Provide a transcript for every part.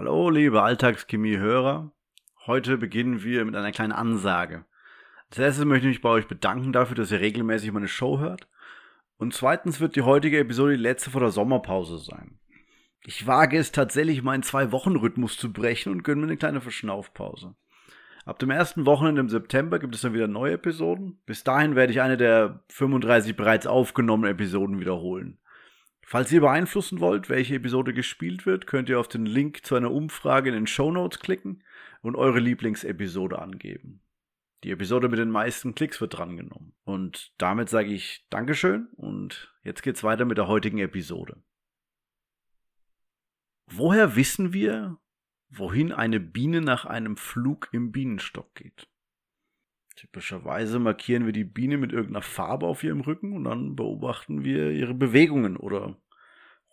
Hallo, liebe Alltagschemie-Hörer. Heute beginnen wir mit einer kleinen Ansage. Als erstes möchte ich mich bei euch bedanken dafür, dass ihr regelmäßig meine Show hört. Und zweitens wird die heutige Episode die letzte vor der Sommerpause sein. Ich wage es tatsächlich, meinen Zwei-Wochen-Rhythmus zu brechen und gönne mir eine kleine Verschnaufpause. Ab dem ersten Wochenende im September gibt es dann wieder neue Episoden. Bis dahin werde ich eine der 35 bereits aufgenommenen Episoden wiederholen. Falls ihr beeinflussen wollt, welche Episode gespielt wird, könnt ihr auf den Link zu einer Umfrage in den Show Notes klicken und eure Lieblingsepisode angeben. Die Episode mit den meisten Klicks wird drangenommen. Und damit sage ich Dankeschön und jetzt geht's weiter mit der heutigen Episode. Woher wissen wir, wohin eine Biene nach einem Flug im Bienenstock geht? Typischerweise markieren wir die Biene mit irgendeiner Farbe auf ihrem Rücken und dann beobachten wir ihre Bewegungen oder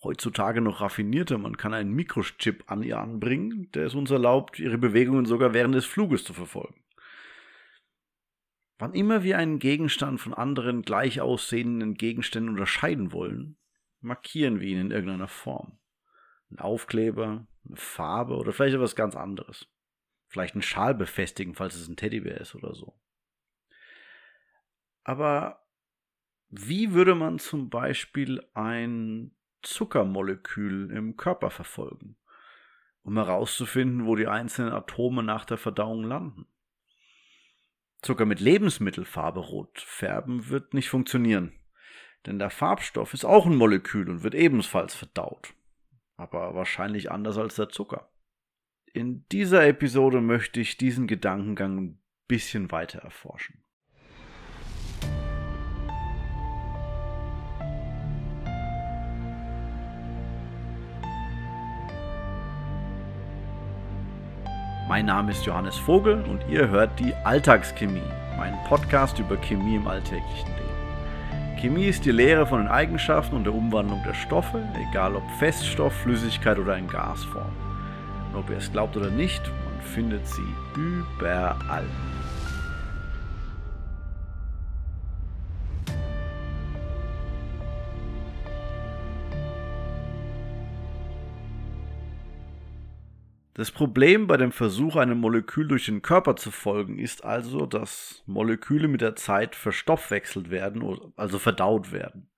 heutzutage noch raffinierter, man kann einen Mikrochip an ihr anbringen, der es uns erlaubt, ihre Bewegungen sogar während des Fluges zu verfolgen. Wann immer wir einen Gegenstand von anderen gleich aussehenden Gegenständen unterscheiden wollen, markieren wir ihn in irgendeiner Form. Ein Aufkleber, eine Farbe oder vielleicht etwas ganz anderes. Vielleicht einen Schal befestigen, falls es ein Teddybär ist oder so. Aber wie würde man zum Beispiel ein Zuckermolekül im Körper verfolgen, um herauszufinden, wo die einzelnen Atome nach der Verdauung landen? Zucker mit Lebensmittelfarbe rot färben wird nicht funktionieren, denn der Farbstoff ist auch ein Molekül und wird ebenfalls verdaut, aber wahrscheinlich anders als der Zucker. In dieser Episode möchte ich diesen Gedankengang ein bisschen weiter erforschen. Mein Name ist Johannes Vogel und ihr hört die Alltagschemie, meinen Podcast über Chemie im alltäglichen Leben. Chemie ist die Lehre von den Eigenschaften und der Umwandlung der Stoffe, egal ob Feststoff, Flüssigkeit oder in Gasform. Und ob ihr es glaubt oder nicht, man findet sie überall. Das Problem bei dem Versuch, einem Molekül durch den Körper zu folgen, ist also, dass Moleküle mit der Zeit verstoffwechselt werden, also verdaut werden.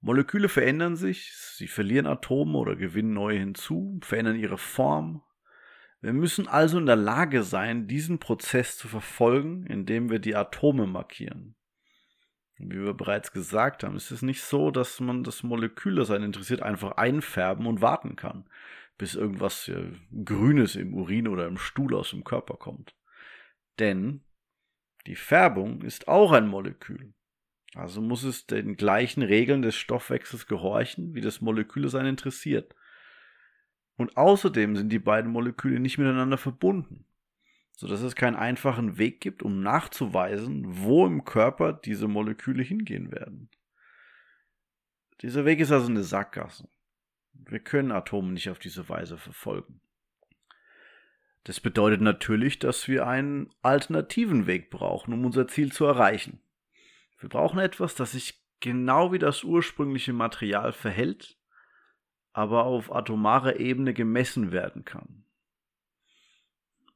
Moleküle verändern sich, sie verlieren Atome oder gewinnen neue hinzu, verändern ihre Form. Wir müssen also in der Lage sein, diesen Prozess zu verfolgen, indem wir die Atome markieren. Wie wir bereits gesagt haben, ist es nicht so, dass man das Molekül, das einen interessiert, einfach einfärben und warten kann bis irgendwas äh, Grünes im Urin oder im Stuhl aus dem Körper kommt. Denn die Färbung ist auch ein Molekül. Also muss es den gleichen Regeln des Stoffwechsels gehorchen, wie das Molekül es einen interessiert. Und außerdem sind die beiden Moleküle nicht miteinander verbunden, sodass es keinen einfachen Weg gibt, um nachzuweisen, wo im Körper diese Moleküle hingehen werden. Dieser Weg ist also eine Sackgasse. Wir können Atome nicht auf diese Weise verfolgen. Das bedeutet natürlich, dass wir einen alternativen Weg brauchen, um unser Ziel zu erreichen. Wir brauchen etwas, das sich genau wie das ursprüngliche Material verhält, aber auf atomarer Ebene gemessen werden kann.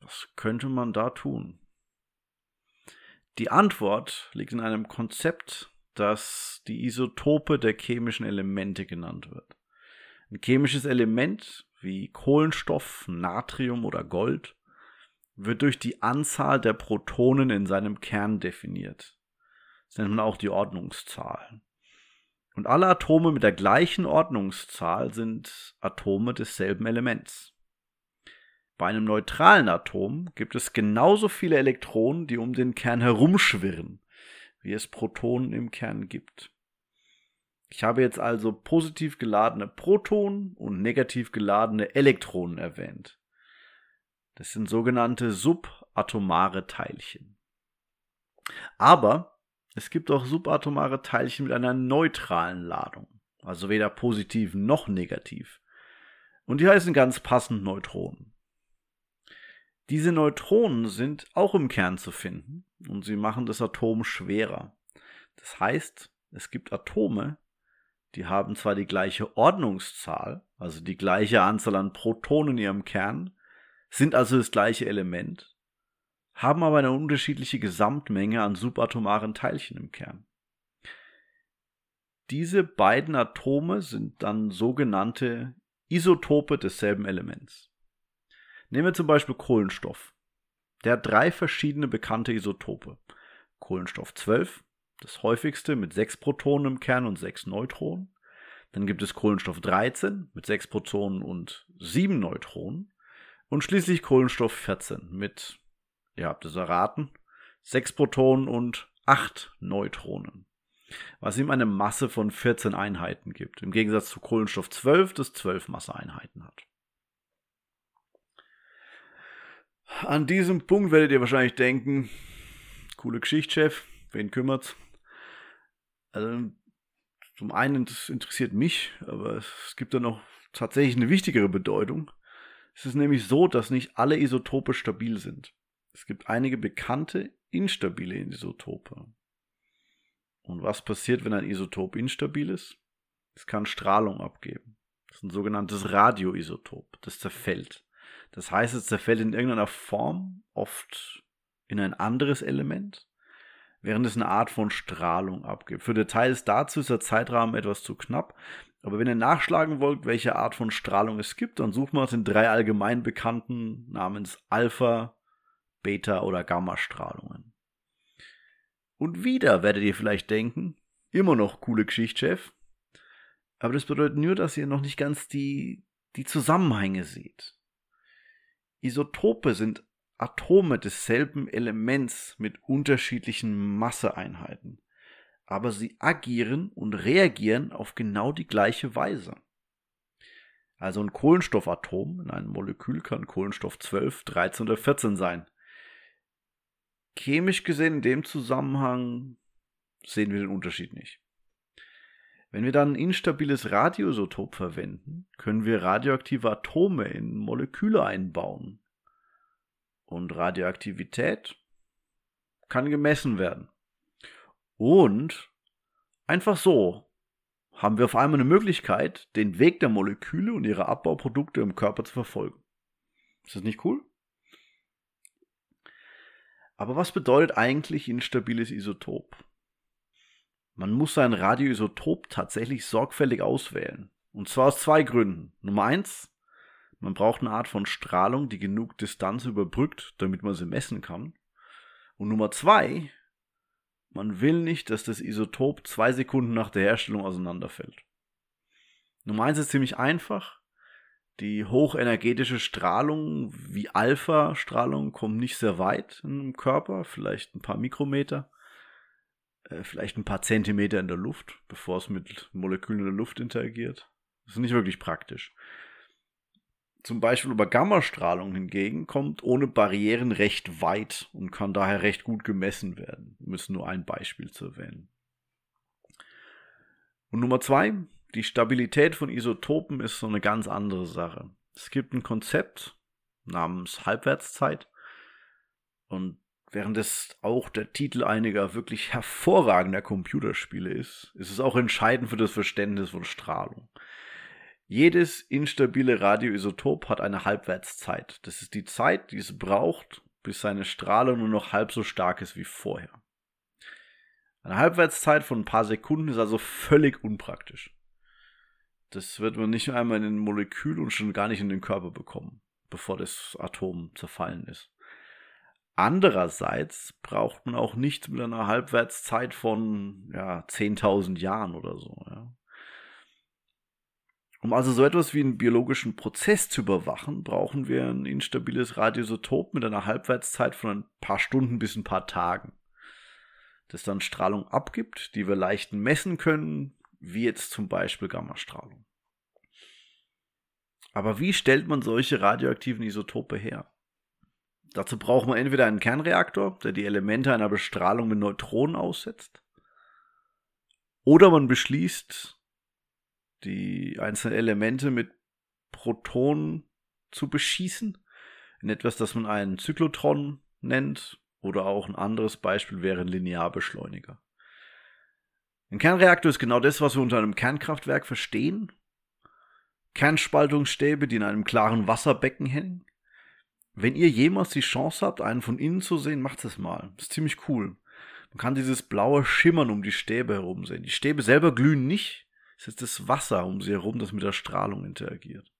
Was könnte man da tun? Die Antwort liegt in einem Konzept, das die Isotope der chemischen Elemente genannt wird. Ein chemisches Element wie Kohlenstoff, Natrium oder Gold wird durch die Anzahl der Protonen in seinem Kern definiert. Das nennt man auch die Ordnungszahl. Und alle Atome mit der gleichen Ordnungszahl sind Atome desselben Elements. Bei einem neutralen Atom gibt es genauso viele Elektronen, die um den Kern herumschwirren, wie es Protonen im Kern gibt. Ich habe jetzt also positiv geladene Protonen und negativ geladene Elektronen erwähnt. Das sind sogenannte subatomare Teilchen. Aber es gibt auch subatomare Teilchen mit einer neutralen Ladung, also weder positiv noch negativ. Und die heißen ganz passend Neutronen. Diese Neutronen sind auch im Kern zu finden und sie machen das Atom schwerer. Das heißt, es gibt Atome, die haben zwar die gleiche Ordnungszahl, also die gleiche Anzahl an Protonen in ihrem Kern, sind also das gleiche Element, haben aber eine unterschiedliche Gesamtmenge an subatomaren Teilchen im Kern. Diese beiden Atome sind dann sogenannte Isotope desselben Elements. Nehmen wir zum Beispiel Kohlenstoff. Der hat drei verschiedene bekannte Isotope. Kohlenstoff 12, das häufigste mit sechs Protonen im Kern und sechs Neutronen. Dann gibt es Kohlenstoff 13 mit sechs Protonen und sieben Neutronen. Und schließlich Kohlenstoff 14 mit, ihr habt es erraten, sechs Protonen und acht Neutronen. Was ihm eine Masse von 14 Einheiten gibt. Im Gegensatz zu Kohlenstoff 12, das 12 Masseeinheiten hat. An diesem Punkt werdet ihr wahrscheinlich denken, coole Geschichtschef, wen kümmert's? Also, zum einen, das interessiert mich, aber es gibt da noch tatsächlich eine wichtigere Bedeutung. Es ist nämlich so, dass nicht alle Isotope stabil sind. Es gibt einige bekannte instabile Isotope. Und was passiert, wenn ein Isotop instabil ist? Es kann Strahlung abgeben. Das ist ein sogenanntes Radioisotop. Das zerfällt. Das heißt, es zerfällt in irgendeiner Form, oft in ein anderes Element, während es eine Art von Strahlung abgibt. Für Details dazu ist der Zeitrahmen etwas zu knapp. Aber wenn ihr nachschlagen wollt, welche Art von Strahlung es gibt, dann sucht man es in drei allgemein bekannten namens Alpha, Beta oder Gamma-Strahlungen. Und wieder werdet ihr vielleicht denken, immer noch coole Geschichtschef. Aber das bedeutet nur, dass ihr noch nicht ganz die, die Zusammenhänge seht. Isotope sind Atome desselben Elements mit unterschiedlichen Masseeinheiten aber sie agieren und reagieren auf genau die gleiche Weise. Also ein Kohlenstoffatom in einem Molekül kann Kohlenstoff 12, 13 oder 14 sein. Chemisch gesehen in dem Zusammenhang sehen wir den Unterschied nicht. Wenn wir dann ein instabiles Radioisotop verwenden, können wir radioaktive Atome in Moleküle einbauen. Und Radioaktivität kann gemessen werden. Und einfach so haben wir auf einmal eine Möglichkeit, den Weg der Moleküle und ihre Abbauprodukte im Körper zu verfolgen. Ist das nicht cool? Aber was bedeutet eigentlich instabiles Isotop? Man muss sein Radioisotop tatsächlich sorgfältig auswählen. Und zwar aus zwei Gründen. Nummer eins, man braucht eine Art von Strahlung, die genug Distanz überbrückt, damit man sie messen kann. Und Nummer zwei, man will nicht, dass das Isotop zwei Sekunden nach der Herstellung auseinanderfällt. Nummer eins ist ziemlich einfach. Die hochenergetische Strahlung wie Alpha-Strahlung kommt nicht sehr weit im Körper, vielleicht ein paar Mikrometer, äh, vielleicht ein paar Zentimeter in der Luft, bevor es mit Molekülen in der Luft interagiert. Das ist nicht wirklich praktisch. Zum Beispiel über Gammastrahlung hingegen kommt ohne Barrieren recht weit und kann daher recht gut gemessen werden. Wir müssen nur ein Beispiel zu erwähnen. Und Nummer zwei, die Stabilität von Isotopen ist so eine ganz andere Sache. Es gibt ein Konzept namens Halbwertszeit und während es auch der Titel einiger wirklich hervorragender Computerspiele ist, ist es auch entscheidend für das Verständnis von Strahlung. Jedes instabile Radioisotop hat eine Halbwertszeit. Das ist die Zeit, die es braucht, bis seine Strahlung nur noch halb so stark ist wie vorher. Eine Halbwertszeit von ein paar Sekunden ist also völlig unpraktisch. Das wird man nicht einmal in den Molekül und schon gar nicht in den Körper bekommen, bevor das Atom zerfallen ist. Andererseits braucht man auch nichts mit einer Halbwertszeit von ja, 10.000 Jahren oder so. Ja. Um also so etwas wie einen biologischen Prozess zu überwachen, brauchen wir ein instabiles Radioisotop mit einer Halbwertszeit von ein paar Stunden bis ein paar Tagen, das dann Strahlung abgibt, die wir leicht messen können, wie jetzt zum Beispiel Gammastrahlung. Aber wie stellt man solche radioaktiven Isotope her? Dazu braucht man entweder einen Kernreaktor, der die Elemente einer Bestrahlung mit Neutronen aussetzt, oder man beschließt, die einzelnen Elemente mit Protonen zu beschießen. In etwas, das man einen Zyklotron nennt. Oder auch ein anderes Beispiel wäre ein Linearbeschleuniger. Ein Kernreaktor ist genau das, was wir unter einem Kernkraftwerk verstehen. Kernspaltungsstäbe, die in einem klaren Wasserbecken hängen. Wenn ihr jemals die Chance habt, einen von innen zu sehen, macht es mal. Ist ziemlich cool. Man kann dieses blaue Schimmern um die Stäbe herum sehen. Die Stäbe selber glühen nicht. Es ist das Wasser um sie herum, das mit der Strahlung interagiert.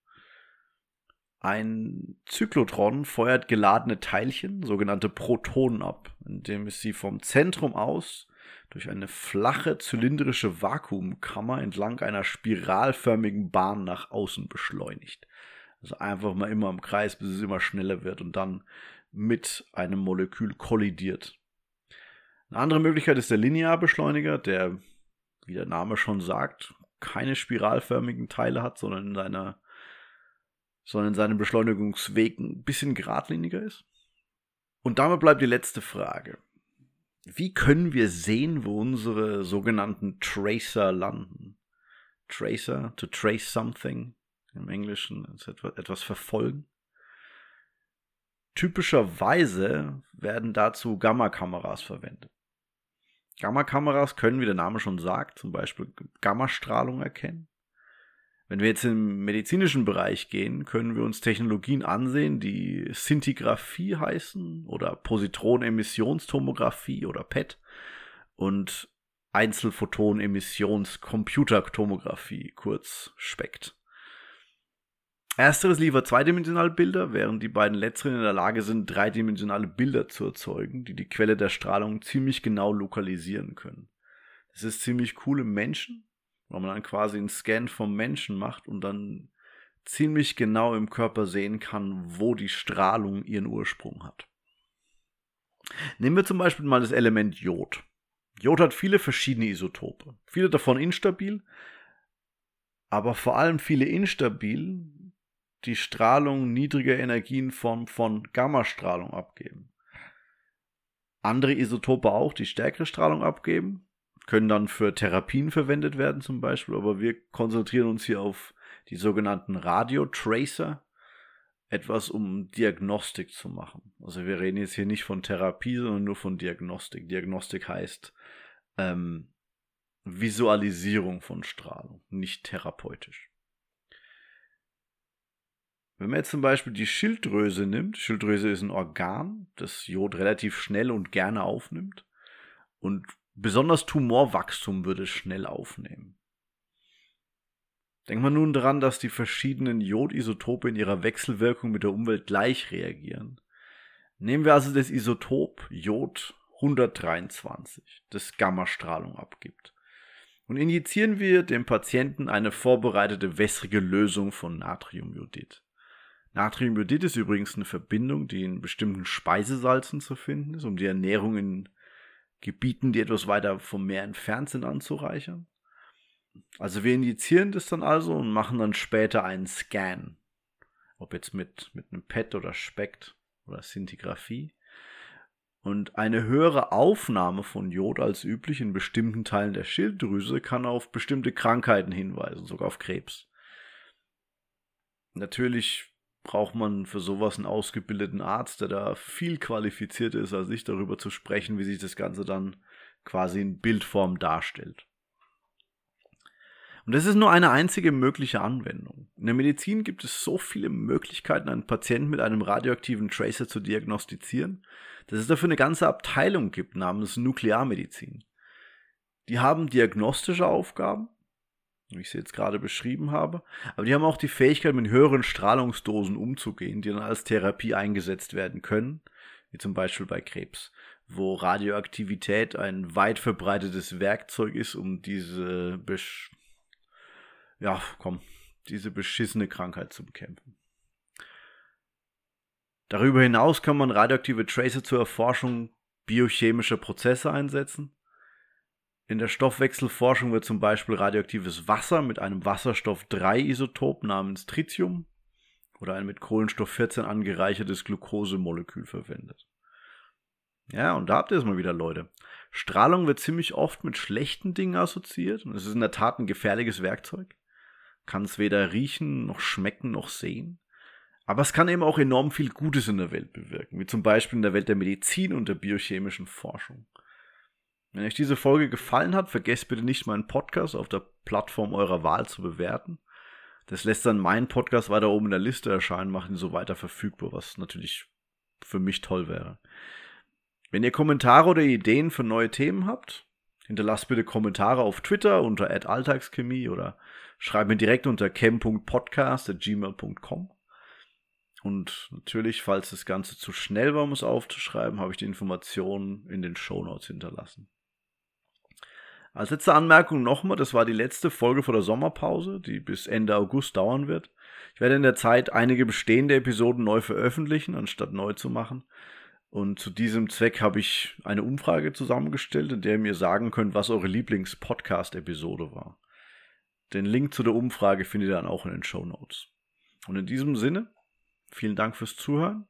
Ein Zyklotron feuert geladene Teilchen, sogenannte Protonen ab, indem es sie vom Zentrum aus durch eine flache zylindrische Vakuumkammer entlang einer spiralförmigen Bahn nach außen beschleunigt. Also einfach mal immer im Kreis, bis es immer schneller wird und dann mit einem Molekül kollidiert. Eine andere Möglichkeit ist der Linearbeschleuniger, der, wie der Name schon sagt, keine spiralförmigen Teile hat, sondern in seiner sondern in seinem Beschleunigungsweg ein bisschen geradliniger ist. Und damit bleibt die letzte Frage. Wie können wir sehen, wo unsere sogenannten Tracer landen? Tracer, to trace something im Englischen, ist etwas verfolgen. Typischerweise werden dazu Gamma-Kameras verwendet. Gamma-Kameras können, wie der Name schon sagt, zum Beispiel Gammastrahlung erkennen. Wenn wir jetzt im medizinischen Bereich gehen, können wir uns Technologien ansehen, die Szintigraphie heißen oder Positronemissionstomographie oder PET und Einzelphoton-Emissions-Computertomographie, kurz SPECT. Ersteres liefert zweidimensionale Bilder, während die beiden letzteren in der Lage sind, dreidimensionale Bilder zu erzeugen, die die Quelle der Strahlung ziemlich genau lokalisieren können. Das ist ziemlich cool im Menschen, weil man dann quasi einen Scan vom Menschen macht und dann ziemlich genau im Körper sehen kann, wo die Strahlung ihren Ursprung hat. Nehmen wir zum Beispiel mal das Element Jod. Jod hat viele verschiedene Isotope, viele davon instabil, aber vor allem viele instabil, die Strahlung niedriger Energienform von Gammastrahlung abgeben. Andere Isotope auch, die stärkere Strahlung abgeben, können dann für Therapien verwendet werden zum Beispiel, aber wir konzentrieren uns hier auf die sogenannten Radiotracer, etwas um Diagnostik zu machen. Also wir reden jetzt hier nicht von Therapie, sondern nur von Diagnostik. Diagnostik heißt ähm, Visualisierung von Strahlung, nicht therapeutisch. Wenn man jetzt zum Beispiel die Schilddrüse nimmt, Schilddrüse ist ein Organ, das Jod relativ schnell und gerne aufnimmt und Besonders Tumorwachstum würde es schnell aufnehmen. Denkt man nun daran, dass die verschiedenen Jodisotope in ihrer Wechselwirkung mit der Umwelt gleich reagieren. Nehmen wir also das Isotop Jod 123, das Gammastrahlung abgibt. Und injizieren wir dem Patienten eine vorbereitete wässrige Lösung von Natriumjodid. Natriumjodid ist übrigens eine Verbindung, die in bestimmten Speisesalzen zu finden ist, um die Ernährung in Gebieten, die etwas weiter vom Meer entfernt sind, anzureichern. Also wir injizieren das dann also und machen dann später einen Scan. Ob jetzt mit, mit einem PET oder SPECT oder Szintigraphie. Und eine höhere Aufnahme von Jod als üblich in bestimmten Teilen der Schilddrüse kann auf bestimmte Krankheiten hinweisen, sogar auf Krebs. Natürlich braucht man für sowas einen ausgebildeten Arzt, der da viel qualifizierter ist als ich, darüber zu sprechen, wie sich das Ganze dann quasi in Bildform darstellt. Und das ist nur eine einzige mögliche Anwendung. In der Medizin gibt es so viele Möglichkeiten, einen Patienten mit einem radioaktiven Tracer zu diagnostizieren, dass es dafür eine ganze Abteilung gibt namens Nuklearmedizin. Die haben diagnostische Aufgaben, wie ich sie jetzt gerade beschrieben habe. Aber die haben auch die Fähigkeit, mit höheren Strahlungsdosen umzugehen, die dann als Therapie eingesetzt werden können, wie zum Beispiel bei Krebs, wo Radioaktivität ein weit verbreitetes Werkzeug ist, um diese, besch ja, komm, diese beschissene Krankheit zu bekämpfen. Darüber hinaus kann man radioaktive Tracer zur Erforschung biochemischer Prozesse einsetzen in der Stoffwechselforschung wird zum Beispiel radioaktives Wasser mit einem Wasserstoff-3-Isotop namens Tritium oder ein mit Kohlenstoff 14 angereichertes Glukosemolekül verwendet. Ja, und da habt ihr es mal wieder, Leute. Strahlung wird ziemlich oft mit schlechten Dingen assoziiert und es ist in der Tat ein gefährliches Werkzeug. Kann es weder riechen, noch schmecken, noch sehen. Aber es kann eben auch enorm viel Gutes in der Welt bewirken, wie zum Beispiel in der Welt der Medizin und der biochemischen Forschung. Wenn euch diese Folge gefallen hat, vergesst bitte nicht, meinen Podcast auf der Plattform eurer Wahl zu bewerten. Das lässt dann meinen Podcast weiter oben in der Liste erscheinen, macht ihn so weiter verfügbar, was natürlich für mich toll wäre. Wenn ihr Kommentare oder Ideen für neue Themen habt, hinterlasst bitte Kommentare auf Twitter unter alltagschemie oder schreibt mir direkt unter chem.podcast.gmail.com. Und natürlich, falls das Ganze zu schnell war, um es aufzuschreiben, habe ich die Informationen in den Shownotes hinterlassen. Als letzte Anmerkung nochmal, das war die letzte Folge vor der Sommerpause, die bis Ende August dauern wird. Ich werde in der Zeit einige bestehende Episoden neu veröffentlichen, anstatt neu zu machen. Und zu diesem Zweck habe ich eine Umfrage zusammengestellt, in der ihr mir sagen könnt, was eure Lieblings-Podcast-Episode war. Den Link zu der Umfrage findet ihr dann auch in den Show Notes. Und in diesem Sinne, vielen Dank fürs Zuhören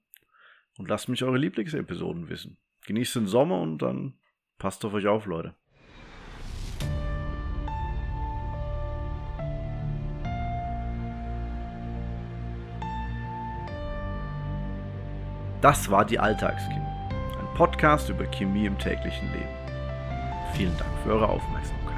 und lasst mich eure Lieblingsepisoden wissen. Genießt den Sommer und dann passt auf euch auf, Leute. Das war die Alltagschemie, ein Podcast über Chemie im täglichen Leben. Vielen Dank für eure Aufmerksamkeit.